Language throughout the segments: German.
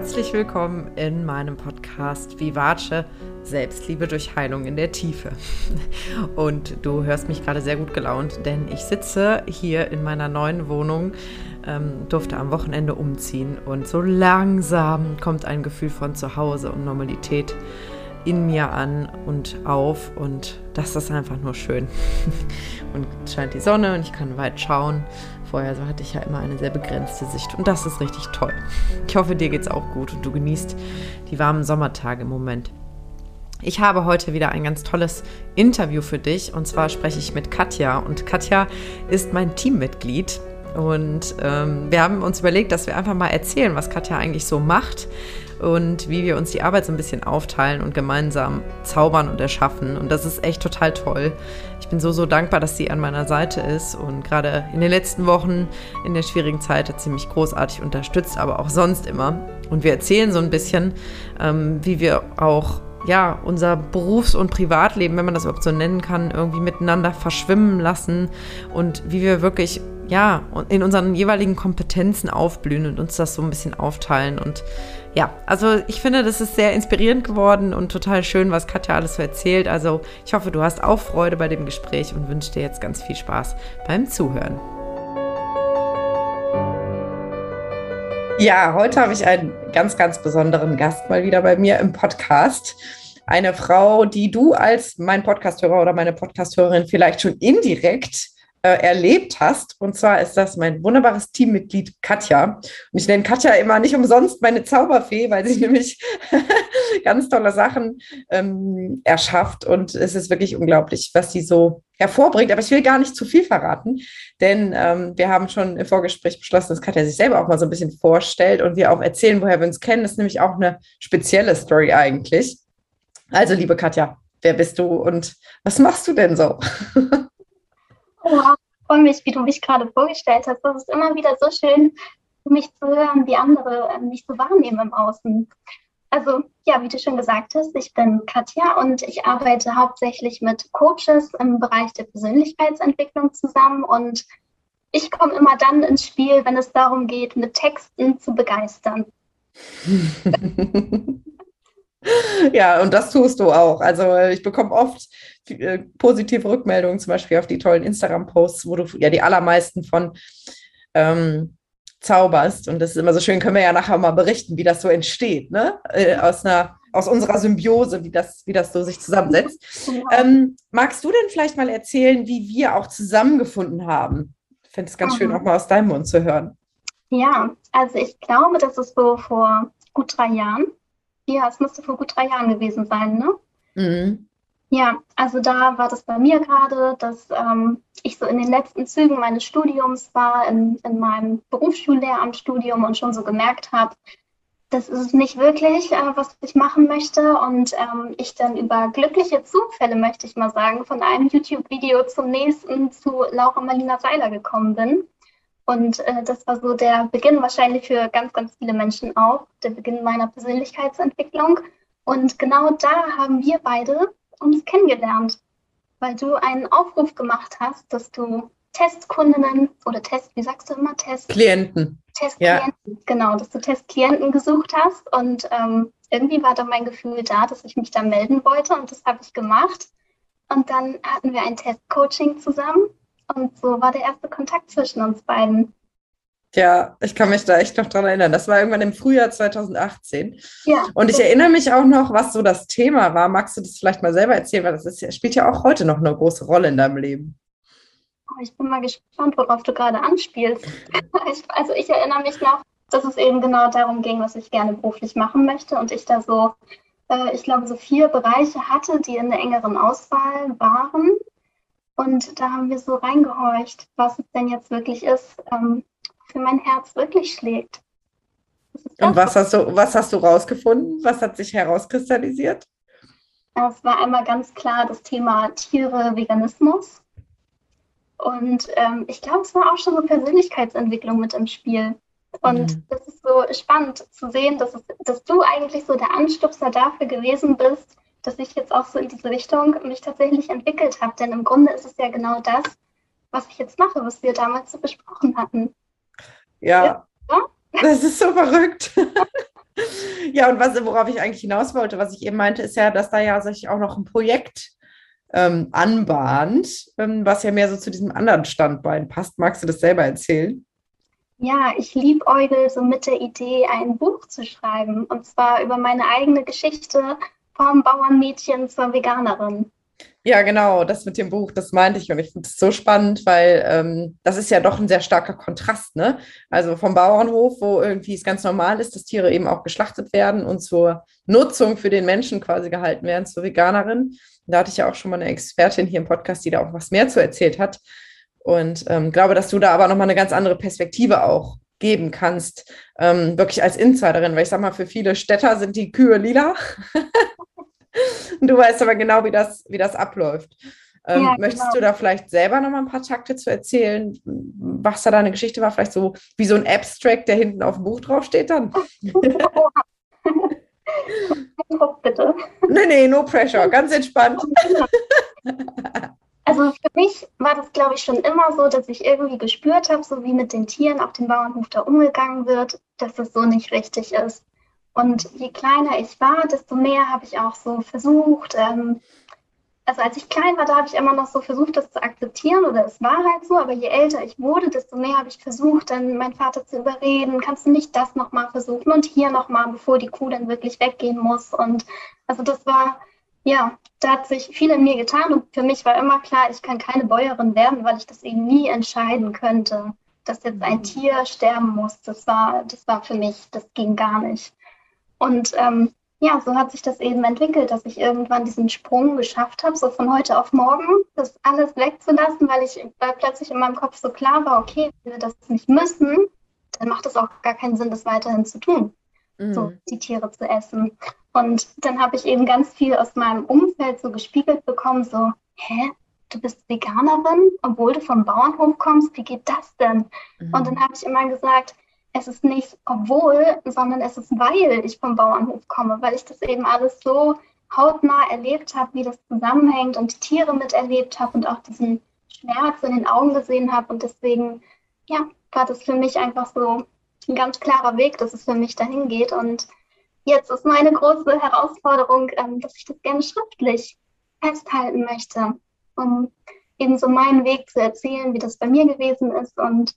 Herzlich willkommen in meinem Podcast Vivace Selbstliebe durch Heilung in der Tiefe. Und du hörst mich gerade sehr gut gelaunt, denn ich sitze hier in meiner neuen Wohnung, ähm, durfte am Wochenende umziehen und so langsam kommt ein Gefühl von Zuhause und Normalität in mir an und auf und das ist einfach nur schön. Und scheint die Sonne und ich kann weit schauen Vorher so hatte ich ja immer eine sehr begrenzte Sicht und das ist richtig toll. Ich hoffe, dir geht es auch gut und du genießt die warmen Sommertage im Moment. Ich habe heute wieder ein ganz tolles Interview für dich und zwar spreche ich mit Katja und Katja ist mein Teammitglied und ähm, wir haben uns überlegt, dass wir einfach mal erzählen, was Katja eigentlich so macht und wie wir uns die Arbeit so ein bisschen aufteilen und gemeinsam zaubern und erschaffen. Und das ist echt total toll. Ich bin so, so dankbar, dass sie an meiner Seite ist und gerade in den letzten Wochen in der schwierigen Zeit hat sie mich großartig unterstützt, aber auch sonst immer. Und wir erzählen so ein bisschen, ähm, wie wir auch ja, unser Berufs- und Privatleben, wenn man das überhaupt so nennen kann, irgendwie miteinander verschwimmen lassen und wie wir wirklich ja, in unseren jeweiligen Kompetenzen aufblühen und uns das so ein bisschen aufteilen. Und ja, also ich finde, das ist sehr inspirierend geworden und total schön, was Katja alles so erzählt. Also ich hoffe, du hast auch Freude bei dem Gespräch und wünsche dir jetzt ganz viel Spaß beim Zuhören. Ja, heute habe ich einen ganz, ganz besonderen Gast mal wieder bei mir im Podcast. Eine Frau, die du als mein Podcasthörer oder meine Podcasthörerin vielleicht schon indirekt äh, erlebt hast. Und zwar ist das mein wunderbares Teammitglied Katja. Und ich nenne Katja immer nicht umsonst meine Zauberfee, weil sie nämlich ganz tolle Sachen ähm, erschafft. Und es ist wirklich unglaublich, was sie so hervorbringt. Aber ich will gar nicht zu viel verraten, denn ähm, wir haben schon im Vorgespräch beschlossen, dass Katja sich selber auch mal so ein bisschen vorstellt und wir auch erzählen, woher wir uns kennen. Das ist nämlich auch eine spezielle Story eigentlich. Also, liebe Katja, wer bist du und was machst du denn so? Ich freue mich, wie du mich gerade vorgestellt hast. Das ist immer wieder so schön, mich zu hören, wie andere ähm, mich so wahrnehmen im Außen. Also ja, wie du schon gesagt hast, ich bin Katja und ich arbeite hauptsächlich mit Coaches im Bereich der Persönlichkeitsentwicklung zusammen und ich komme immer dann ins Spiel, wenn es darum geht, mit Texten zu begeistern. ja, und das tust du auch. Also ich bekomme oft äh, positive Rückmeldungen, zum Beispiel auf die tollen Instagram-Posts, wo du ja die allermeisten von ähm, zauberst. Und das ist immer so schön, können wir ja nachher mal berichten, wie das so entsteht, ne? Äh, aus einer aus unserer Symbiose, wie das, wie das so sich zusammensetzt. Ähm, magst du denn vielleicht mal erzählen, wie wir auch zusammengefunden haben? Ich finde es ganz mhm. schön, auch mal aus deinem Mund zu hören. Ja, also ich glaube, das ist so vor gut drei Jahren. Ja, es müsste vor gut drei Jahren gewesen sein, ne? Mhm. Ja, also da war das bei mir gerade, dass ähm, ich so in den letzten Zügen meines Studiums war, in, in meinem Berufsschullehramtsstudium und schon so gemerkt habe, das ist nicht wirklich, äh, was ich machen möchte. Und ähm, ich dann über glückliche Zufälle, möchte ich mal sagen, von einem YouTube-Video zum nächsten zu Laura Marlina Seiler gekommen bin. Und äh, das war so der Beginn wahrscheinlich für ganz, ganz viele Menschen auch, der Beginn meiner Persönlichkeitsentwicklung. Und genau da haben wir beide uns kennengelernt, weil du einen Aufruf gemacht hast, dass du Testkundinnen oder Test, wie sagst du immer, Test? Klienten. Testklienten, ja. genau, dass du Testklienten gesucht hast und ähm, irgendwie war da mein Gefühl da, dass ich mich da melden wollte und das habe ich gemacht. Und dann hatten wir ein Testcoaching zusammen und so war der erste Kontakt zwischen uns beiden. Ja, ich kann mich da echt noch dran erinnern. Das war irgendwann im Frühjahr 2018. Ja. Und ich erinnere mich auch noch, was so das Thema war. Magst du das vielleicht mal selber erzählen? Weil das ist, spielt ja auch heute noch eine große Rolle in deinem Leben. Oh, ich bin mal gespannt, worauf du gerade anspielst. also ich erinnere mich noch, dass es eben genau darum ging, was ich gerne beruflich machen möchte. Und ich da so, äh, ich glaube, so vier Bereiche hatte, die in der engeren Auswahl waren. Und da haben wir so reingehorcht, was es denn jetzt wirklich ist, ähm, für mein Herz wirklich schlägt. Und was hast du, was hast du rausgefunden? Was hat sich herauskristallisiert? Es war einmal ganz klar das Thema Tiere, Veganismus. Und ähm, ich glaube, es war auch schon so Persönlichkeitsentwicklung mit im Spiel. Und mhm. das ist so spannend zu sehen, dass, es, dass du eigentlich so der Anstupser dafür gewesen bist, dass ich jetzt auch so in diese Richtung mich tatsächlich entwickelt habe. Denn im Grunde ist es ja genau das, was ich jetzt mache, was wir damals so besprochen hatten. Ja. ja. Das ist so verrückt. Ja, und was, worauf ich eigentlich hinaus wollte, was ich eben meinte, ist ja, dass da ja sich auch noch ein Projekt ähm, anbahnt, ähm, was ja mehr so zu diesem anderen Standbein passt. Magst du das selber erzählen? Ja, ich liebäugel so mit der Idee, ein Buch zu schreiben. Und zwar über meine eigene Geschichte vom Bauernmädchen zur Veganerin. Ja, genau, das mit dem Buch, das meinte ich und ich finde es so spannend, weil ähm, das ist ja doch ein sehr starker Kontrast, ne? Also vom Bauernhof, wo irgendwie es ganz normal ist, dass Tiere eben auch geschlachtet werden und zur Nutzung für den Menschen quasi gehalten werden, zur Veganerin. Da hatte ich ja auch schon mal eine Expertin hier im Podcast, die da auch was mehr zu erzählt hat. Und ähm, glaube, dass du da aber nochmal eine ganz andere Perspektive auch geben kannst, ähm, wirklich als Insiderin, weil ich sag mal, für viele Städter sind die Kühe lila. du weißt aber genau, wie das, wie das abläuft. Ähm, ja, möchtest genau. du da vielleicht selber noch mal ein paar Takte zu erzählen, was da deine Geschichte war? Vielleicht so wie so ein Abstract, der hinten auf dem Buch draufsteht dann? Bitte. Nee, nee, no pressure, ganz entspannt. Also für mich war das, glaube ich, schon immer so, dass ich irgendwie gespürt habe, so wie mit den Tieren auf dem Bauernhof da umgegangen wird, dass das so nicht richtig ist. Und je kleiner ich war, desto mehr habe ich auch so versucht. Ähm, also als ich klein war, da habe ich immer noch so versucht, das zu akzeptieren oder es war halt so. Aber je älter ich wurde, desto mehr habe ich versucht, dann meinen Vater zu überreden. Kannst du nicht das nochmal versuchen und hier nochmal, bevor die Kuh dann wirklich weggehen muss? Und also das war, ja, da hat sich viel in mir getan. Und für mich war immer klar, ich kann keine Bäuerin werden, weil ich das eben nie entscheiden könnte, dass jetzt ein mhm. Tier sterben muss. Das war, das war für mich, das ging gar nicht. Und ähm, ja, so hat sich das eben entwickelt, dass ich irgendwann diesen Sprung geschafft habe, so von heute auf morgen, das alles wegzulassen, weil ich weil plötzlich in meinem Kopf so klar war, okay, wenn wir das nicht müssen, dann macht es auch gar keinen Sinn, das weiterhin zu tun, mhm. so die Tiere zu essen. Und dann habe ich eben ganz viel aus meinem Umfeld so gespiegelt bekommen, so, hä, du bist Veganerin, obwohl du vom Bauernhof kommst, wie geht das denn? Mhm. Und dann habe ich immer gesagt, es ist nicht obwohl, sondern es ist weil ich vom Bauernhof komme, weil ich das eben alles so hautnah erlebt habe, wie das zusammenhängt und die Tiere miterlebt habe und auch diesen Schmerz in den Augen gesehen habe. Und deswegen, ja, war das für mich einfach so ein ganz klarer Weg, dass es für mich dahin geht. Und jetzt ist meine große Herausforderung, ähm, dass ich das gerne schriftlich festhalten möchte, um eben so meinen Weg zu erzählen, wie das bei mir gewesen ist und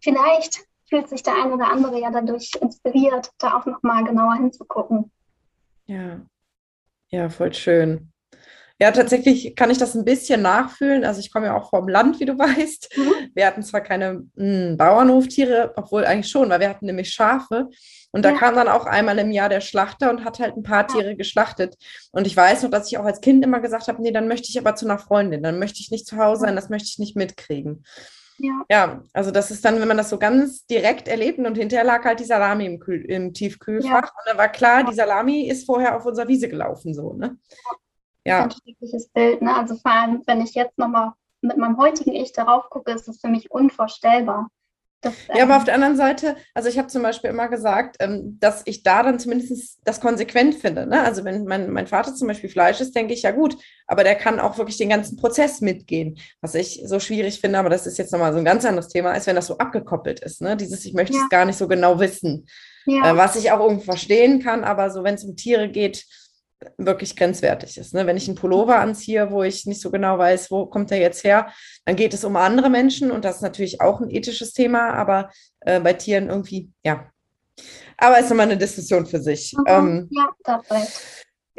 vielleicht fühlt sich der eine oder andere ja dadurch inspiriert, da auch nochmal genauer hinzugucken. Ja, ja, voll schön. Ja, tatsächlich kann ich das ein bisschen nachfühlen. Also ich komme ja auch vom Land, wie du weißt. Mhm. Wir hatten zwar keine mh, hm, Bauernhoftiere, obwohl eigentlich schon, weil wir hatten nämlich Schafe. Und da ja. kam dann auch einmal im Jahr der Schlachter und hat halt ein paar Tiere geschlachtet. Und ich weiß noch, dass ich auch als Kind immer gesagt habe, nee, dann möchte ich aber zu einer Freundin, dann möchte ich nicht zu Hause sein, das möchte ich nicht mitkriegen. Ja. ja, also das ist dann, wenn man das so ganz direkt erlebt und hinterher lag halt die Salami im, Kühl, im Tiefkühlfach ja. und dann war klar, die Salami ist vorher auf unserer Wiese gelaufen, so, ne? Ja. Ein schreckliches Bild, ne? Also vor allem, wenn ich jetzt nochmal mit meinem heutigen Ich darauf gucke, ist es für mich unvorstellbar. Das, ja, aber auf der anderen Seite, also ich habe zum Beispiel immer gesagt, ähm, dass ich da dann zumindest das konsequent finde. Ne? Also wenn mein, mein Vater zum Beispiel Fleisch ist, denke ich, ja gut, aber der kann auch wirklich den ganzen Prozess mitgehen. Was ich so schwierig finde, aber das ist jetzt nochmal so ein ganz anderes Thema, ist, wenn das so abgekoppelt ist. Ne? Dieses, ich möchte ja. es gar nicht so genau wissen. Ja. Äh, was ich auch irgendwo verstehen kann, aber so, wenn es um Tiere geht, wirklich grenzwertig ist. Ne? Wenn ich einen Pullover anziehe, wo ich nicht so genau weiß, wo kommt der jetzt her, dann geht es um andere Menschen und das ist natürlich auch ein ethisches Thema, aber äh, bei Tieren irgendwie, ja. Aber es ist immer eine Diskussion für sich. Mhm. Ähm, ja, dabei.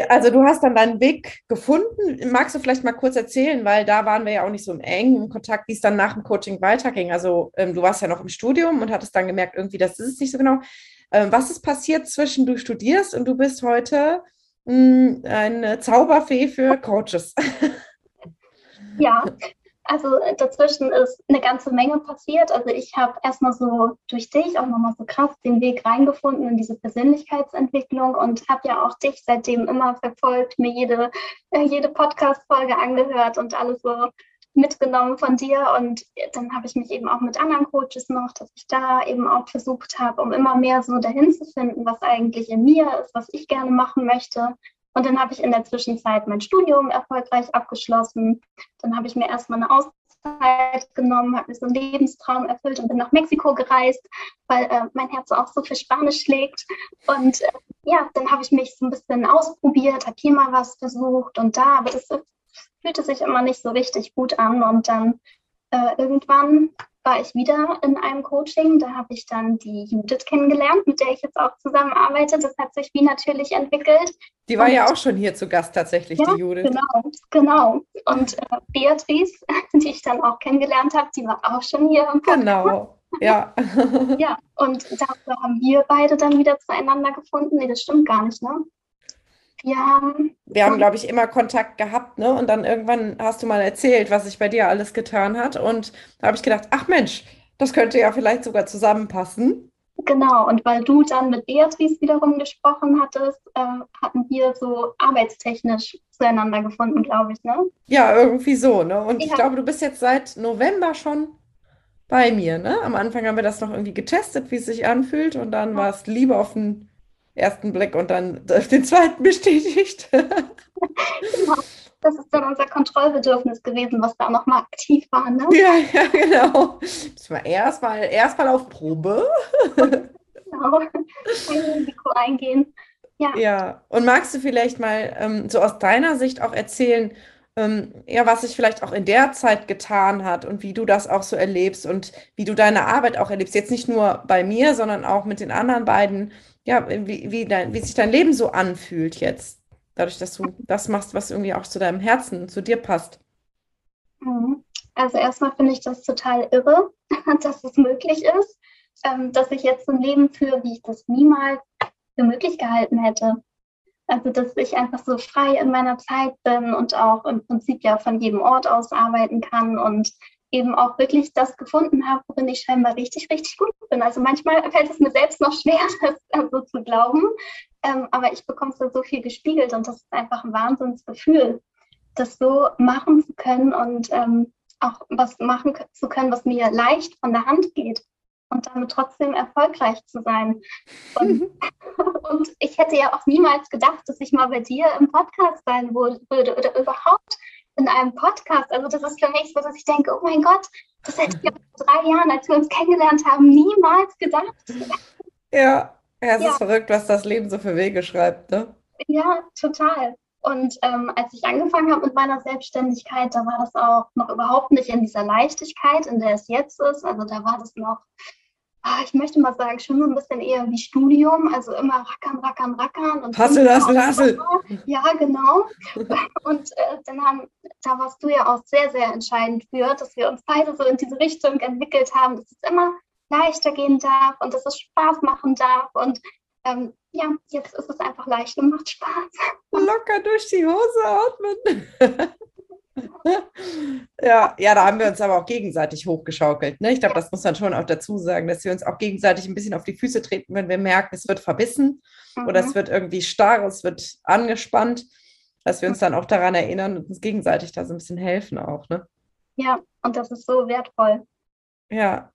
Also du hast dann deinen Weg gefunden. Magst du vielleicht mal kurz erzählen, weil da waren wir ja auch nicht so im engen Kontakt, wie es dann nach dem Coaching weiterging. Also ähm, du warst ja noch im Studium und hattest dann gemerkt, irgendwie, das ist es nicht so genau. Ähm, was ist passiert zwischen du studierst und du bist heute eine Zauberfee für Coaches. Ja, also dazwischen ist eine ganze Menge passiert. Also ich habe erstmal so durch dich auch nochmal so krass den Weg reingefunden in diese Persönlichkeitsentwicklung und habe ja auch dich seitdem immer verfolgt, mir jede, äh, jede Podcast-Folge angehört und alles so mitgenommen von dir. Und dann habe ich mich eben auch mit anderen Coaches noch, dass ich da eben auch versucht habe, um immer mehr so dahin zu finden, was eigentlich in mir ist, was ich gerne machen möchte. Und dann habe ich in der Zwischenzeit mein Studium erfolgreich abgeschlossen. Dann habe ich mir erstmal eine Auszeit genommen, habe mir so einen Lebenstraum erfüllt und bin nach Mexiko gereist, weil äh, mein Herz auch so für Spanisch schlägt. Und äh, ja, dann habe ich mich so ein bisschen ausprobiert, habe hier mal was versucht und da, aber das fühlte sich immer nicht so richtig gut an. Und dann äh, irgendwann war ich wieder in einem Coaching. Da habe ich dann die Judith kennengelernt, mit der ich jetzt auch zusammenarbeite. Das hat sich wie natürlich entwickelt. Die war und, ja auch schon hier zu Gast tatsächlich, ja, die Judith. Genau, genau. Und äh, Beatrice, die ich dann auch kennengelernt habe, die war auch schon hier im Podcast. Genau. Ja. ja, und dafür haben wir beide dann wieder zueinander gefunden. Nee, das stimmt gar nicht, ne? Wir haben, wir haben, glaube ich, immer Kontakt gehabt, ne? Und dann irgendwann hast du mal erzählt, was sich bei dir alles getan hat. Und da habe ich gedacht, ach Mensch, das könnte ja vielleicht sogar zusammenpassen. Genau, und weil du dann mit Beatrice wiederum gesprochen hattest, äh, hatten wir so arbeitstechnisch zueinander gefunden, glaube ich, ne? Ja, irgendwie so, ne? Und ja. ich glaube, du bist jetzt seit November schon bei mir, ne? Am Anfang haben wir das noch irgendwie getestet, wie es sich anfühlt, und dann ja. war es Liebe auf den ersten Blick und dann den zweiten bestätigt. genau. Das ist dann unser Kontrollbedürfnis gewesen, was da nochmal aktiv war. Ne? Ja, ja, genau. Das war erstmal erst auf Probe. genau. Ein Risiko eingehen. Ja. ja, und magst du vielleicht mal ähm, so aus deiner Sicht auch erzählen, ähm, ja, was sich vielleicht auch in der Zeit getan hat und wie du das auch so erlebst und wie du deine Arbeit auch erlebst. Jetzt nicht nur bei mir, sondern auch mit den anderen beiden ja, wie, wie, dein, wie sich dein Leben so anfühlt jetzt, dadurch, dass du das machst, was irgendwie auch zu deinem Herzen, zu dir passt. Mhm. Also erstmal finde ich das total irre, dass es möglich ist, ähm, dass ich jetzt ein Leben führe, wie ich das niemals für möglich gehalten hätte. Also dass ich einfach so frei in meiner Zeit bin und auch im Prinzip ja von jedem Ort aus arbeiten kann und eben auch wirklich das gefunden habe, worin ich scheinbar richtig, richtig gut bin. Also manchmal fällt es mir selbst noch schwer, das so zu glauben, ähm, aber ich bekomme es so viel gespiegelt und das ist einfach ein Wahnsinnsgefühl, das so machen zu können und ähm, auch was machen zu können, was mir leicht von der Hand geht und damit trotzdem erfolgreich zu sein. Und, und ich hätte ja auch niemals gedacht, dass ich mal bei dir im Podcast sein würde oder überhaupt in einem Podcast. Also das ist für mich so, dass ich denke, oh mein Gott, das hätte ich vor drei Jahren, als wir uns kennengelernt haben, niemals gedacht. Ja, ja es ja. ist verrückt, was das Leben so für Wege schreibt, ne? Ja, total. Und ähm, als ich angefangen habe mit meiner Selbstständigkeit, da war das auch noch überhaupt nicht in dieser Leichtigkeit, in der es jetzt ist. Also da war das noch ich möchte mal sagen, schon so ein bisschen eher wie Studium, also immer rackern, rackern, rackern. Und hassel, hassel, hassel. Ja, genau. Und äh, dann haben, da warst du ja auch sehr, sehr entscheidend für, dass wir uns beide so in diese Richtung entwickelt haben, dass es immer leichter gehen darf und dass es Spaß machen darf. Und ähm, ja, jetzt ist es einfach leicht und macht Spaß. Locker durch die Hose atmen. ja, ja, da haben wir uns aber auch gegenseitig hochgeschaukelt. Ne? Ich glaube, das muss man schon auch dazu sagen, dass wir uns auch gegenseitig ein bisschen auf die Füße treten, wenn wir merken, es wird verbissen mhm. oder es mhm. wird irgendwie starr, es wird angespannt, dass wir uns dann auch daran erinnern und uns gegenseitig da so ein bisschen helfen auch. Ne? Ja, und das ist so wertvoll. Ja.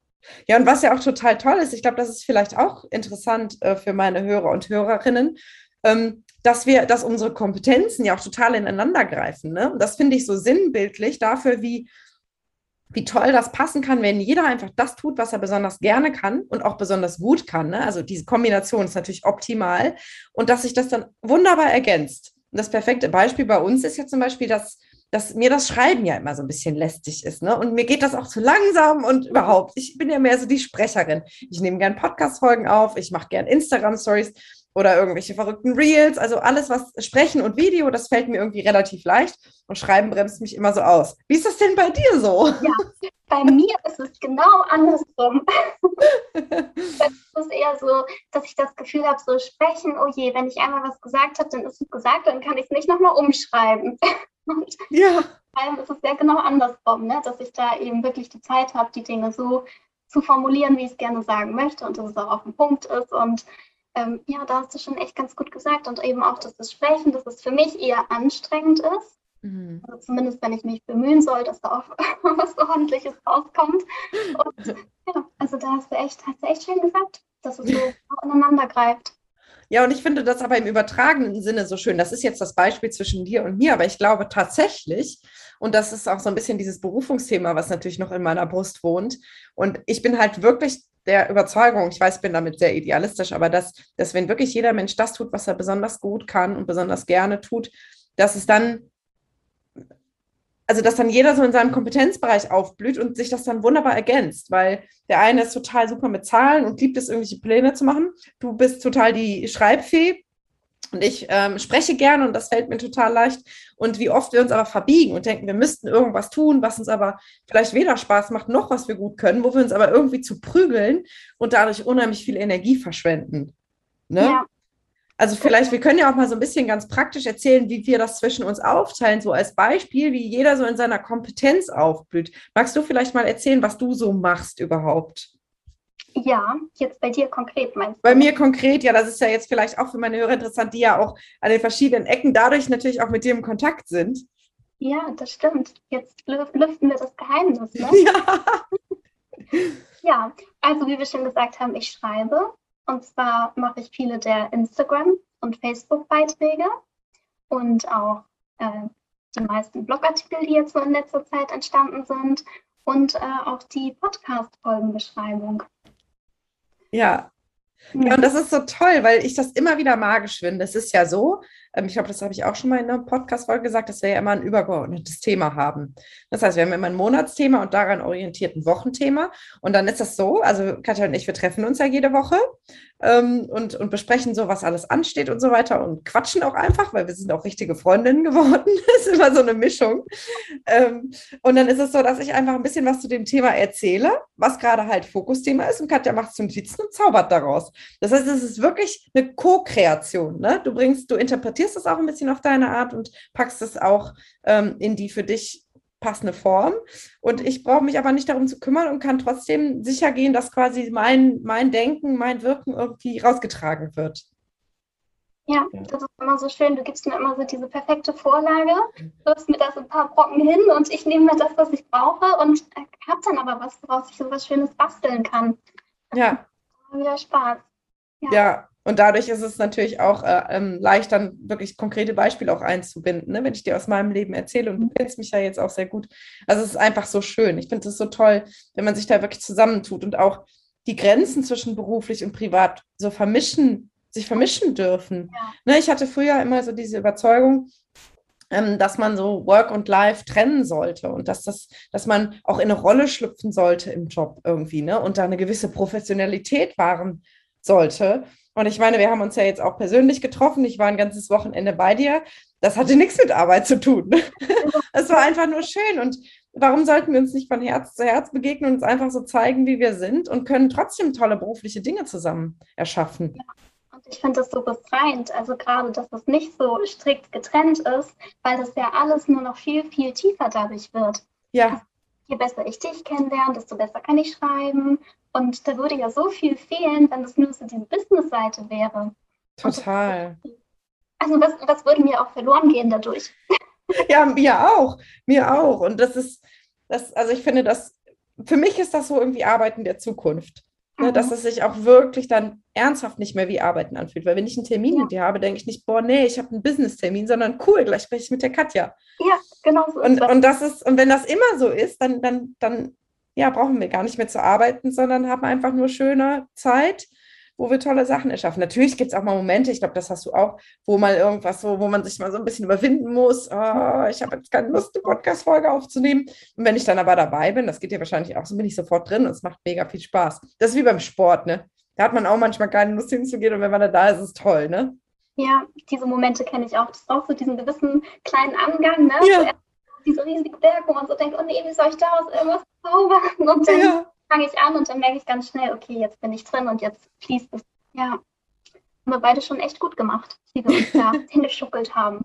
Ja, und was ja auch total toll ist, ich glaube, das ist vielleicht auch interessant äh, für meine Hörer und Hörerinnen, ähm, dass wir, dass unsere Kompetenzen ja auch total ineinander greifen. Ne? Und das finde ich so sinnbildlich dafür, wie, wie toll das passen kann, wenn jeder einfach das tut, was er besonders gerne kann und auch besonders gut kann. Ne? Also diese Kombination ist natürlich optimal und dass sich das dann wunderbar ergänzt. Und das perfekte Beispiel bei uns ist ja zum Beispiel, dass, dass mir das Schreiben ja immer so ein bisschen lästig ist. Ne? Und mir geht das auch zu langsam und überhaupt. Ich bin ja mehr so die Sprecherin. Ich nehme gern Podcast-Folgen auf, ich mache gern Instagram-Stories oder irgendwelche verrückten Reels. Also alles, was Sprechen und Video, das fällt mir irgendwie relativ leicht und Schreiben bremst mich immer so aus. Wie ist das denn bei dir so? Ja, bei mir ist es genau andersrum. das ist eher so, dass ich das Gefühl habe, so sprechen, oh je, wenn ich einmal was gesagt habe, dann ist es gesagt, dann kann ich es nicht nochmal umschreiben. Und ja. Schreiben ist es ja genau andersrum, ne? dass ich da eben wirklich die Zeit habe, die Dinge so zu formulieren, wie ich es gerne sagen möchte und dass es auch auf den Punkt ist und ähm, ja, da hast du schon echt ganz gut gesagt. Und eben auch, dass das Sprechen, dass es für mich eher anstrengend ist. Mhm. Also zumindest, wenn ich mich bemühen soll, dass da auch was Ordentliches rauskommt. Und ja, also da hast du echt, hast du echt schön gesagt, dass es so ineinander greift. Ja, und ich finde das aber im übertragenen Sinne so schön. Das ist jetzt das Beispiel zwischen dir und mir, aber ich glaube tatsächlich, Und das ist auch so ein bisschen dieses Berufungsthema, was natürlich noch in meiner Brust wohnt. Und ich bin halt wirklich der Überzeugung, ich weiß, bin damit sehr idealistisch, aber dass, dass wenn wirklich jeder Mensch das tut, was er besonders gut kann und besonders gerne tut, dass es dann also dass dann jeder so in seinem Kompetenzbereich aufblüht und sich das dann wunderbar ergänzt, weil der eine ist total super mit Zahlen und liebt es, irgendwelche Pläne zu machen. Du bist total die Schreibfee und ich ähm, spreche gerne und das fällt mir total leicht. Und wie oft wir uns aber verbiegen und denken, wir müssten irgendwas tun, was uns aber vielleicht weder Spaß macht, noch was wir gut können, wo wir uns aber irgendwie zu prügeln und dadurch unheimlich viel Energie verschwenden. Ne? Ja. Also vielleicht, wir können ja auch mal so ein bisschen ganz praktisch erzählen, wie wir das zwischen uns aufteilen, so als Beispiel, wie jeder so in seiner Kompetenz aufblüht. Magst du vielleicht mal erzählen, was du so machst überhaupt? Ja, jetzt bei dir konkret meinst du? Bei mir konkret, ja, das ist ja jetzt vielleicht auch für meine Hörer interessant, die ja auch an den verschiedenen Ecken dadurch natürlich auch mit dir im Kontakt sind. Ja, das stimmt. Jetzt lüften wir das Geheimnis. Ne? Ja. ja, also wie wir schon gesagt haben, ich schreibe und zwar mache ich viele der Instagram- und Facebook-Beiträge und auch äh, die meisten Blogartikel, die jetzt so in letzter Zeit entstanden sind und äh, auch die Podcast-Folgenbeschreibung. Ja. ja, hm. und das ist so toll, weil ich das immer wieder magisch finde. Es ist ja so, ich glaube, das habe ich auch schon mal in einer Podcast-Folge gesagt, dass wir ja immer ein übergeordnetes Thema haben. Das heißt, wir haben immer ein Monatsthema und daran orientiert ein Wochenthema. Und dann ist das so, also Katja und ich, wir treffen uns ja jede Woche ähm, und, und besprechen so, was alles ansteht und so weiter und quatschen auch einfach, weil wir sind auch richtige Freundinnen geworden. das ist immer so eine Mischung. Ähm, und dann ist es so, dass ich einfach ein bisschen was zu dem Thema erzähle, was gerade halt Fokusthema ist und Katja macht Notizen und zaubert daraus. Das heißt, es ist wirklich eine Co-Kreation. Ne? Du bringst, du interpretierst interpretierst es auch ein bisschen auf deine Art und packst es auch ähm, in die für dich passende Form. Und ich brauche mich aber nicht darum zu kümmern und kann trotzdem sicher gehen, dass quasi mein, mein Denken, mein Wirken irgendwie rausgetragen wird. Ja, das ist immer so schön. Du gibst mir immer so diese perfekte Vorlage, wirfst mir das ein paar Brocken hin und ich nehme mir das, was ich brauche und habe dann aber was, woraus ich so was Schönes basteln kann. Ja. Wieder Spaß. Ja. ja. Und dadurch ist es natürlich auch äh, ähm, leicht, dann wirklich konkrete Beispiele auch einzubinden, ne? wenn ich dir aus meinem Leben erzähle. Und du kennst mich ja jetzt auch sehr gut. Also es ist einfach so schön. Ich finde es so toll, wenn man sich da wirklich zusammentut und auch die Grenzen zwischen beruflich und privat so vermischen, sich vermischen dürfen. Ja. Ne? Ich hatte früher immer so diese Überzeugung, ähm, dass man so Work und Life trennen sollte und dass das, dass man auch in eine Rolle schlüpfen sollte im Job irgendwie, ne? Und da eine gewisse Professionalität wahren sollte. Und ich meine, wir haben uns ja jetzt auch persönlich getroffen. Ich war ein ganzes Wochenende bei dir. Das hatte nichts mit Arbeit zu tun. Es war einfach nur schön. Und warum sollten wir uns nicht von Herz zu Herz begegnen und uns einfach so zeigen, wie wir sind und können trotzdem tolle berufliche Dinge zusammen erschaffen? Ja. Und ich finde das so befreiend, also gerade, dass es nicht so strikt getrennt ist, weil das ja alles nur noch viel, viel tiefer dadurch wird. Ja. Je besser ich dich kennenlerne, desto besser kann ich schreiben. Und da würde ja so viel fehlen, wenn es nur so diese Business-Seite wäre. Total. Also was, was würde mir auch verloren gehen dadurch? Ja, mir auch. Mir auch. Und das ist, das, also ich finde, das, für mich ist das so irgendwie Arbeiten der Zukunft. Ne, dass mhm. es sich auch wirklich dann ernsthaft nicht mehr wie Arbeiten anfühlt. Weil wenn ich einen Termin ja. mit dir habe, denke ich nicht, boah, nee, ich habe einen Business-Termin, sondern cool, gleich spreche ich mit der Katja. Ja, genau so. Und, und das ist, und wenn das immer so ist, dann, dann, dann ja, brauchen wir gar nicht mehr zu arbeiten, sondern haben einfach nur schöne Zeit, wo wir tolle Sachen erschaffen. Natürlich gibt es auch mal Momente, ich glaube, das hast du auch, wo mal irgendwas so, wo man sich mal so ein bisschen überwinden muss. Oh, ich habe jetzt keine Lust, eine Podcast-Folge aufzunehmen. Und wenn ich dann aber dabei bin, das geht dir wahrscheinlich auch so, bin ich sofort drin und es macht mega viel Spaß. Das ist wie beim Sport, ne? Da hat man auch manchmal keine Lust hinzugehen und wenn man da da ist, ist es toll, ne? Ja, diese Momente kenne ich auch. Das braucht so diesen gewissen kleinen Angang, ne? Ja. Diese riesige Berg, wo man so denkt, oh nee, wie soll ich daraus irgendwas zaubern? Und dann ja. Fange ich an und dann merke ich ganz schnell, okay, jetzt bin ich drin und jetzt fließt es. Ja, haben wir beide schon echt gut gemacht, wie wir uns da hingeschuckelt haben.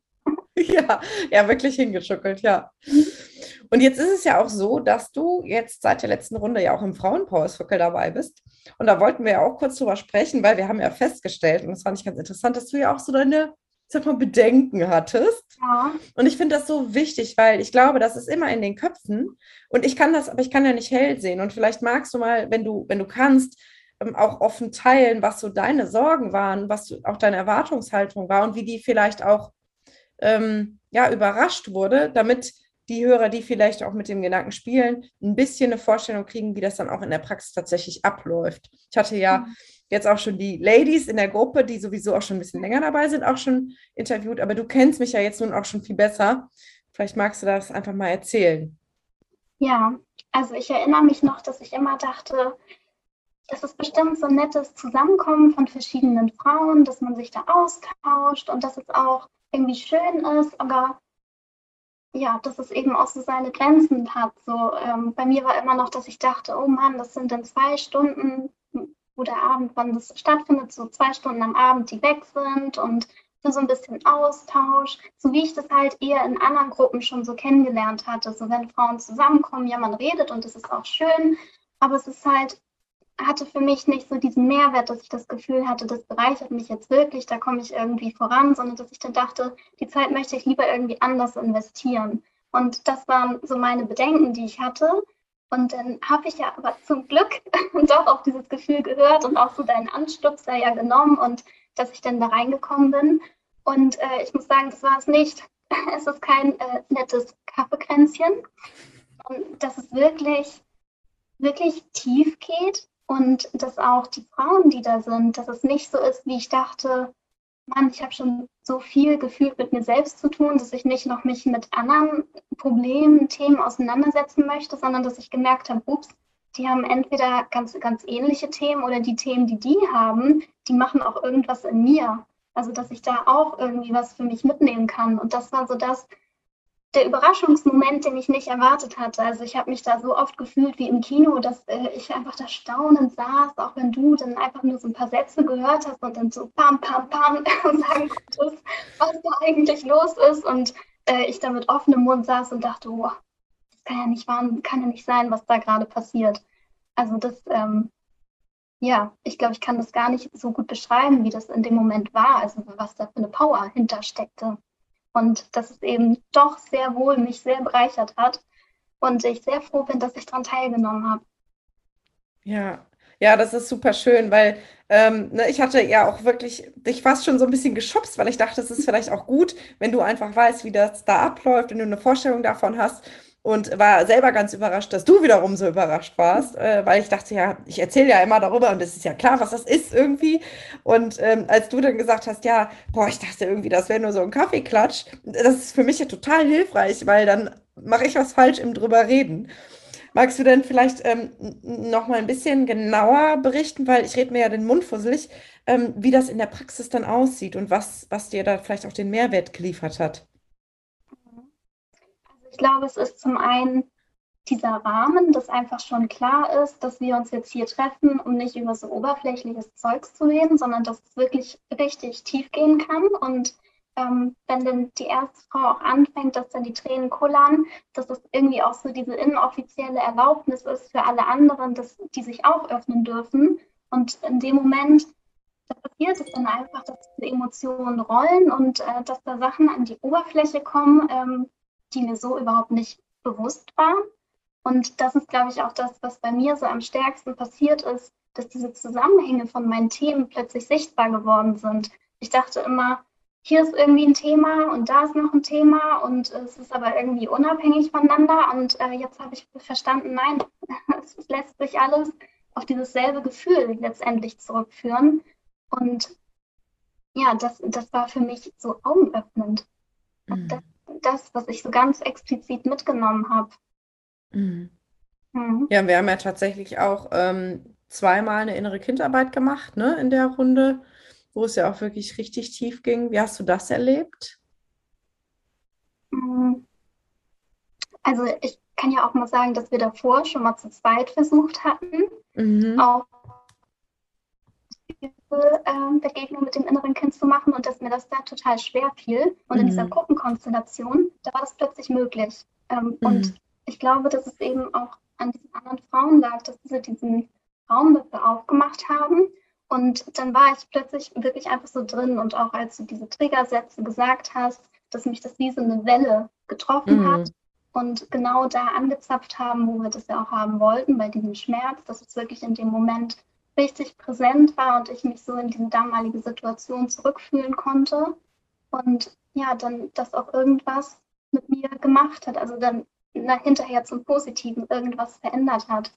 Ja, ja, wirklich hingeschuckelt, ja. Und jetzt ist es ja auch so, dass du jetzt seit der letzten Runde ja auch im Frauenpower-Circle dabei bist. Und da wollten wir ja auch kurz drüber sprechen, weil wir haben ja festgestellt, und das fand ich ganz interessant, dass du ja auch so deine sag mal, Bedenken hattest. Ja. Und ich finde das so wichtig, weil ich glaube, das ist immer in den Köpfen. Und ich kann das, aber ich kann ja nicht hell sehen. Und vielleicht magst du mal, wenn du, wenn du kannst, ähm, auch offen teilen, was so deine Sorgen waren, was auch deine Erwartungshaltung war und wie die vielleicht auch ähm, ja, überrascht wurde, damit die Hörer, die vielleicht auch mit dem Gedanken spielen, ein bisschen eine Vorstellung kriegen, wie das dann auch in der Praxis tatsächlich abläuft. Ich hatte ja mhm. jetzt auch schon die Ladies in der Gruppe, die sowieso auch schon ein bisschen länger dabei sind, auch schon interviewt, aber du kennst mich ja jetzt nun auch schon viel besser. Vielleicht magst du das einfach mal erzählen. Ja, also ich erinnere mich noch, dass ich immer dachte, das ist bestimmt so ein nettes Zusammenkommen von verschiedenen Frauen, dass man sich da austauscht und dass es auch irgendwie schön ist, aber ja, dass es eben auch so seine Grenzen hat. So, ähm, bei mir war immer noch, dass ich dachte, oh Mann, das sind dann zwei Stunden, wo der Abend, wann das stattfindet, so zwei Stunden am Abend, die weg sind und für so ein bisschen Austausch, so wie ich das halt eher in anderen Gruppen schon so kennengelernt hatte. So wenn Frauen zusammenkommen, ja, man redet und es ist auch schön, aber es ist halt hatte für mich nicht so diesen Mehrwert, dass ich das Gefühl hatte, das bereichert mich jetzt wirklich, da komme ich irgendwie voran, sondern dass ich dann dachte, die Zeit möchte ich lieber irgendwie anders investieren. Und das waren so meine Bedenken, die ich hatte. Und dann habe ich ja aber zum Glück doch auf dieses Gefühl gehört und auch so deinen Anstupser ja genommen und dass ich dann da reingekommen bin. Und äh, ich muss sagen, das war es nicht. Es ist kein äh, nettes Kaffeekränzchen. Und dass es wirklich, wirklich tief geht und dass auch die Frauen, die da sind, dass es nicht so ist, wie ich dachte, Mann, ich habe schon so viel gefühlt mit mir selbst zu tun, dass ich nicht noch mich mit anderen Problemen, Themen auseinandersetzen möchte, sondern dass ich gemerkt habe, ups, die haben entweder ganz, ganz ähnliche Themen oder die Themen, die die haben, die machen auch irgendwas in mir. Also, dass ich da auch irgendwie was für mich mitnehmen kann. Und das war so das, der Überraschungsmoment, den ich nicht erwartet hatte. Also ich habe mich da so oft gefühlt wie im Kino, dass äh, ich einfach da staunend saß, auch wenn du dann einfach nur so ein paar Sätze gehört hast und dann so pam, pam, pam sagen konntest, was da eigentlich los ist. Und äh, ich da mit offenem Mund saß und dachte, oh, das kann ja nicht wahr, kann ja nicht sein, was da gerade passiert. Also das, ähm, ja, ich glaube, ich kann das gar nicht so gut beschreiben, wie das in dem Moment war, also was da für eine Power hintersteckte und dass es eben doch sehr wohl mich sehr bereichert hat und ich sehr froh bin, dass ich daran teilgenommen habe. Ja, ja, das ist super schön, weil ähm, ne, ich hatte ja auch wirklich dich fast schon so ein bisschen geschubst, weil ich dachte, es ist vielleicht auch gut, wenn du einfach weißt, wie das da abläuft, wenn du eine Vorstellung davon hast und war selber ganz überrascht, dass du wiederum so überrascht warst, äh, weil ich dachte, ja, ich erzähle ja immer darüber und es ist ja klar, was das ist irgendwie. Und ähm, als du dann gesagt hast, ja, boah, ich dachte irgendwie, das wäre nur so ein Kaffeeklatsch, das ist für mich ja total hilfreich, weil dann mache ich was falsch im drüber reden. Magst du denn vielleicht ähm, noch mal ein bisschen genauer berichten, weil ich rede mir ja den Mund fusselig, ähm, wie das in der Praxis dann aussieht und was, was dir da vielleicht auch den Mehrwert geliefert hat? Ich glaube, es ist zum einen dieser Rahmen, dass einfach schon klar ist, dass wir uns jetzt hier treffen, um nicht über so oberflächliches Zeugs zu reden, sondern dass es wirklich richtig tief gehen kann. Und ähm, wenn dann die erste Frau auch anfängt, dass dann die Tränen kullern, dass es irgendwie auch so diese inoffizielle Erlaubnis ist für alle anderen, dass die sich auch öffnen dürfen. Und in dem Moment, da passiert es dann einfach, dass diese Emotionen rollen und äh, dass da Sachen an die Oberfläche kommen, ähm, die mir so überhaupt nicht bewusst waren. Und das ist, glaube ich, auch das, was bei mir so am stärksten passiert ist, dass diese Zusammenhänge von meinen Themen plötzlich sichtbar geworden sind. Ich dachte immer, hier ist irgendwie ein Thema und da ist noch ein Thema und es ist aber irgendwie unabhängig voneinander. Und äh, jetzt habe ich verstanden, nein, es lässt sich alles auf dieses selbe Gefühl letztendlich zurückführen. Und ja, das, das war für mich so augenöffnend. Mhm. Das das, was ich so ganz explizit mitgenommen habe. Mhm. Mhm. Ja, wir haben ja tatsächlich auch ähm, zweimal eine innere Kindarbeit gemacht, ne, in der Runde, wo es ja auch wirklich richtig tief ging. Wie hast du das erlebt? Mhm. Also ich kann ja auch mal sagen, dass wir davor schon mal zu zweit versucht hatten, mhm. auch äh, Begegnung mit dem inneren Kind zu machen und dass mir das da total schwer fiel. Und mhm. in dieser mhm. Gruppenkonstellation, da war das plötzlich möglich. Ähm, mhm. Und ich glaube, dass es eben auch an diesen anderen Frauen lag, dass sie diesen Raum dafür aufgemacht haben. Und dann war ich plötzlich wirklich einfach so drin. Und auch als du diese Triggersätze gesagt hast, dass mich das wie so eine Welle getroffen mhm. hat und genau da angezapft haben, wo wir das ja auch haben wollten, bei diesem Schmerz, dass es wirklich in dem Moment richtig präsent war und ich mich so in diese damalige Situation zurückfühlen konnte. Und ja, dann, dass auch irgendwas mit mir gemacht hat, also dann na, hinterher zum Positiven irgendwas verändert hat.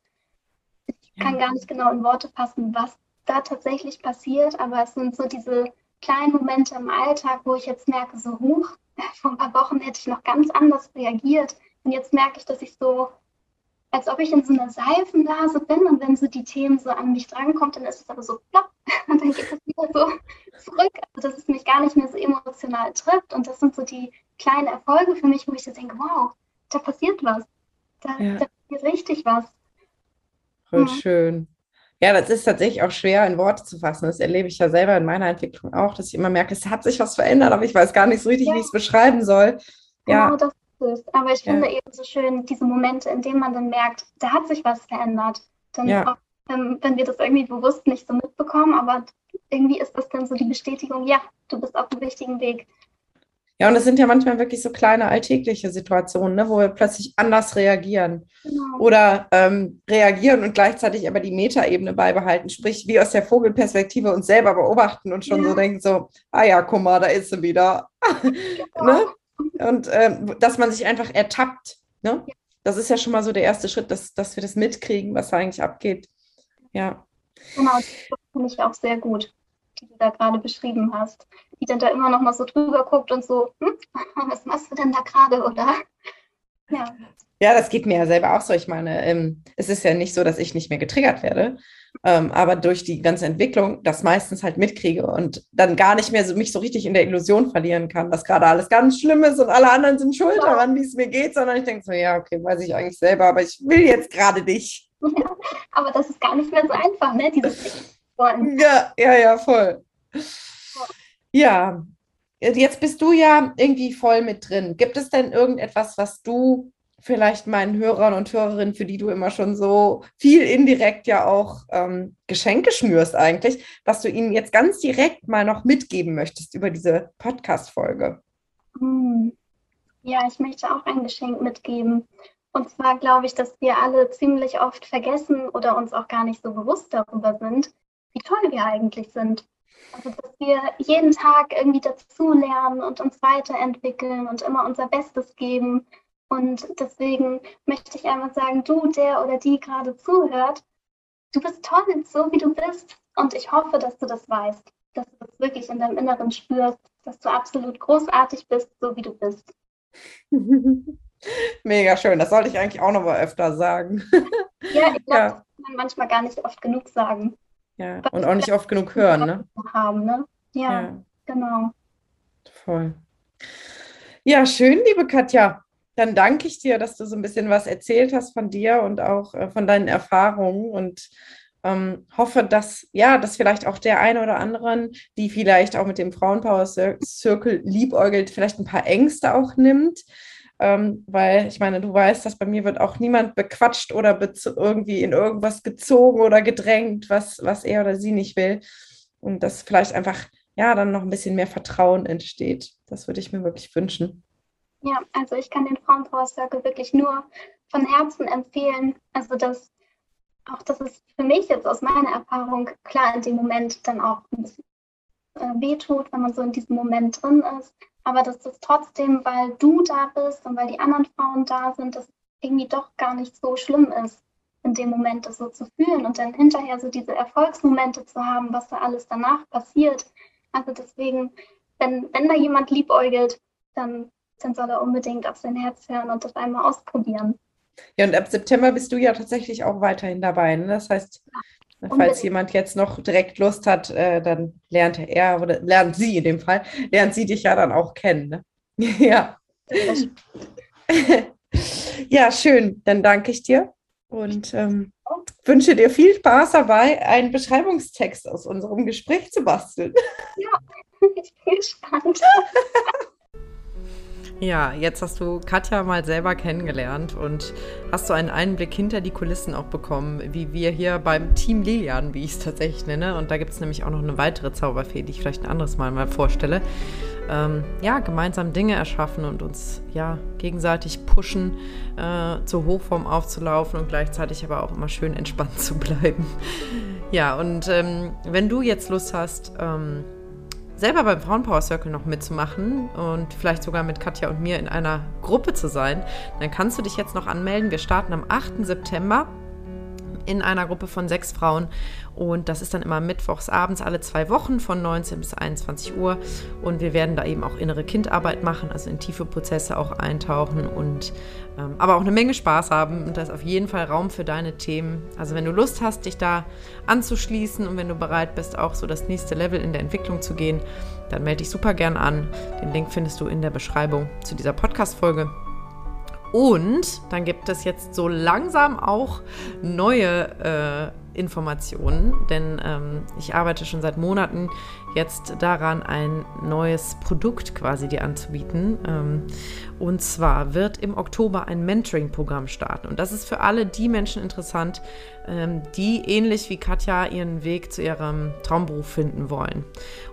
Ich kann gar nicht genau in Worte fassen, was da tatsächlich passiert, aber es sind so diese kleinen Momente im Alltag, wo ich jetzt merke, so hoch, vor ein paar Wochen hätte ich noch ganz anders reagiert. Und jetzt merke ich, dass ich so, als ob ich in so einer Seifenblase bin und wenn so die Themen so an mich drankommt, dann ist es aber so plopp und dann geht es wieder so zurück. Also dass es mich gar nicht mehr so emotional trifft. Und das sind so die kleinen Erfolge für mich, wo ich so denke, wow, da passiert was. Da, ja. da passiert richtig was. Voll ja. schön. Ja, das ist tatsächlich auch schwer in Worte zu fassen. Das erlebe ich ja selber in meiner Entwicklung auch, dass ich immer merke, es hat sich was verändert, aber ich weiß gar nicht so richtig, ja. wie ich es beschreiben soll. Ja. Genau, das ist. Aber ich finde ja. eben so schön diese Momente, in denen man dann merkt, da hat sich was verändert. Dann ja. auch, ähm, wenn wir das irgendwie bewusst nicht so mitbekommen, aber irgendwie ist das dann so die Bestätigung, ja, du bist auf dem richtigen Weg. Ja, und es sind ja manchmal wirklich so kleine alltägliche Situationen, ne, wo wir plötzlich anders reagieren. Genau. Oder ähm, reagieren und gleichzeitig aber die Metaebene beibehalten, sprich wie aus der Vogelperspektive uns selber beobachten und schon ja. so denken, so, ah ja, guck mal, da ist sie wieder. Genau. ne? Und ähm, dass man sich einfach ertappt. Ne? Das ist ja schon mal so der erste Schritt, dass, dass wir das mitkriegen, was da eigentlich abgeht. Ja. Genau, das finde ich auch sehr gut die du da gerade beschrieben hast, die dann da immer noch mal so drüber guckt und so, hm, was machst du denn da gerade, oder? Ja. Ja, das geht mir ja selber auch so. Ich meine, ähm, es ist ja nicht so, dass ich nicht mehr getriggert werde, ähm, aber durch die ganze Entwicklung das meistens halt mitkriege und dann gar nicht mehr so, mich so richtig in der Illusion verlieren kann, dass gerade alles ganz schlimm ist und alle anderen sind schuld ja. daran, wie es mir geht, sondern ich denke so, ja, okay, weiß ich eigentlich selber, aber ich will jetzt gerade dich. Ja, aber das ist gar nicht mehr so einfach, ne? Dieses. Ja, ja, ja, voll. Ja, jetzt bist du ja irgendwie voll mit drin. Gibt es denn irgendetwas, was du vielleicht meinen Hörern und Hörerinnen, für die du immer schon so viel indirekt ja auch ähm, Geschenke schnürst eigentlich, was du ihnen jetzt ganz direkt mal noch mitgeben möchtest über diese Podcast-Folge? Hm. Ja, ich möchte auch ein Geschenk mitgeben. Und zwar glaube ich, dass wir alle ziemlich oft vergessen oder uns auch gar nicht so bewusst darüber sind, wie toll wir eigentlich sind. Also, dass wir jeden Tag irgendwie dazulernen und uns weiterentwickeln und immer unser Bestes geben. Und deswegen möchte ich einmal sagen, du, der oder die gerade zuhört, du bist toll, so wie du bist. Und ich hoffe, dass du das weißt, dass du das wirklich in deinem Inneren spürst, dass du absolut großartig bist, so wie du bist. Mega schön, das sollte ich eigentlich auch noch mal öfter sagen. ja, ich glaube, ja. das kann man manchmal gar nicht oft genug sagen. Ja, und auch nicht oft genug hören, ne? Haben, ne? Ja, ja, genau. Voll. Ja, schön, liebe Katja. Dann danke ich dir, dass du so ein bisschen was erzählt hast von dir und auch äh, von deinen Erfahrungen und ähm, hoffe, dass ja, dass vielleicht auch der eine oder anderen, die vielleicht auch mit dem Frauenpower Circle liebäugelt, vielleicht ein paar Ängste auch nimmt, ähm, weil ich meine, du weißt, dass bei mir wird auch niemand bequatscht oder irgendwie in irgendwas gezogen oder gedrängt, was, was er oder sie nicht will. Und dass vielleicht einfach, ja, dann noch ein bisschen mehr Vertrauen entsteht. Das würde ich mir wirklich wünschen. Ja, also ich kann den Frauenpower Circle wirklich nur von Herzen empfehlen. Also das, auch das ist für mich jetzt aus meiner Erfahrung klar in dem Moment dann auch ein bisschen äh, wehtut, wenn man so in diesem Moment drin ist aber dass das trotzdem, weil du da bist und weil die anderen Frauen da sind, das irgendwie doch gar nicht so schlimm ist, in dem Moment das so zu fühlen und dann hinterher so diese Erfolgsmomente zu haben, was da alles danach passiert. Also deswegen, wenn, wenn da jemand liebäugelt, dann, dann soll er unbedingt auf sein Herz hören und das einmal ausprobieren. Ja, und ab September bist du ja tatsächlich auch weiterhin dabei. Ne? Das heißt, Falls jemand jetzt noch direkt Lust hat, äh, dann lernt er oder lernt sie in dem Fall, lernt sie dich ja dann auch kennen. Ne? ja. ja, schön. Dann danke ich dir und ähm, wünsche dir viel Spaß dabei, einen Beschreibungstext aus unserem Gespräch zu basteln. Ja, ich bin gespannt. Ja, jetzt hast du Katja mal selber kennengelernt und hast du einen Einblick hinter die Kulissen auch bekommen, wie wir hier beim Team Lilian, wie ich es tatsächlich nenne. Und da gibt es nämlich auch noch eine weitere Zauberfee, die ich vielleicht ein anderes Mal mal vorstelle. Ähm, ja, gemeinsam Dinge erschaffen und uns ja gegenseitig pushen, äh, zur Hochform aufzulaufen und gleichzeitig aber auch immer schön entspannt zu bleiben. Ja, und ähm, wenn du jetzt Lust hast, ähm, selber beim Frauenpower Circle noch mitzumachen und vielleicht sogar mit Katja und mir in einer Gruppe zu sein, dann kannst du dich jetzt noch anmelden. Wir starten am 8. September in einer Gruppe von sechs Frauen. Und das ist dann immer mittwochs abends alle zwei Wochen von 19 bis 21 Uhr. Und wir werden da eben auch innere Kindarbeit machen, also in tiefe Prozesse auch eintauchen und ähm, aber auch eine Menge Spaß haben. Und da ist auf jeden Fall Raum für deine Themen. Also wenn du Lust hast, dich da anzuschließen und wenn du bereit bist, auch so das nächste Level in der Entwicklung zu gehen, dann melde dich super gern an. Den Link findest du in der Beschreibung zu dieser Podcast-Folge. Und dann gibt es jetzt so langsam auch neue äh, Informationen, denn ähm, ich arbeite schon seit Monaten jetzt daran, ein neues Produkt quasi dir anzubieten. Ähm, und zwar wird im Oktober ein Mentoring-Programm starten. Und das ist für alle die Menschen interessant, ähm, die ähnlich wie Katja ihren Weg zu ihrem Traumberuf finden wollen.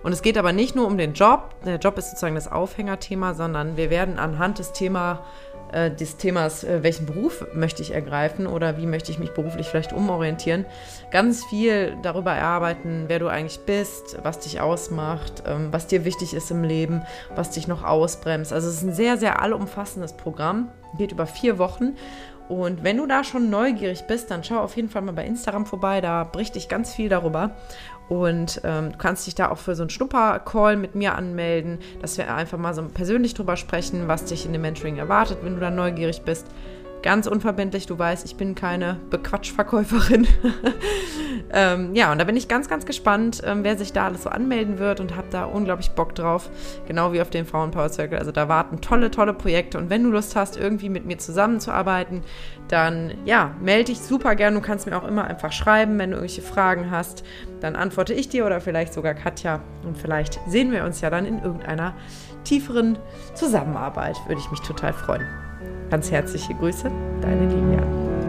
Und es geht aber nicht nur um den Job. Der Job ist sozusagen das Aufhängerthema, sondern wir werden anhand des Themas äh, des Themas, äh, welchen Beruf möchte ich ergreifen oder wie möchte ich mich beruflich vielleicht umorientieren, ganz viel darüber erarbeiten, wer du eigentlich bist, was dich ausmacht, ähm, was dir wichtig ist im Leben, was dich noch ausbremst. Also es ist ein sehr, sehr allumfassendes Programm, geht über vier Wochen und wenn du da schon neugierig bist, dann schau auf jeden Fall mal bei Instagram vorbei, da berichte ich ganz viel darüber. Und ähm, du kannst dich da auch für so einen Schnupper-Call mit mir anmelden, dass wir einfach mal so persönlich drüber sprechen, was dich in dem Mentoring erwartet, wenn du da neugierig bist. Ganz unverbindlich, du weißt, ich bin keine Bequatschverkäuferin. ähm, ja, und da bin ich ganz, ganz gespannt, ähm, wer sich da alles so anmelden wird und habe da unglaublich Bock drauf. Genau wie auf den Frauenpower Circle. Also da warten tolle, tolle Projekte. Und wenn du Lust hast, irgendwie mit mir zusammenzuarbeiten, dann ja, melde dich super gern. Du kannst mir auch immer einfach schreiben, wenn du irgendwelche Fragen hast. Dann antworte ich dir oder vielleicht sogar Katja. Und vielleicht sehen wir uns ja dann in irgendeiner tieferen Zusammenarbeit. Würde ich mich total freuen. Ganz herzliche Grüße, deine Lilian.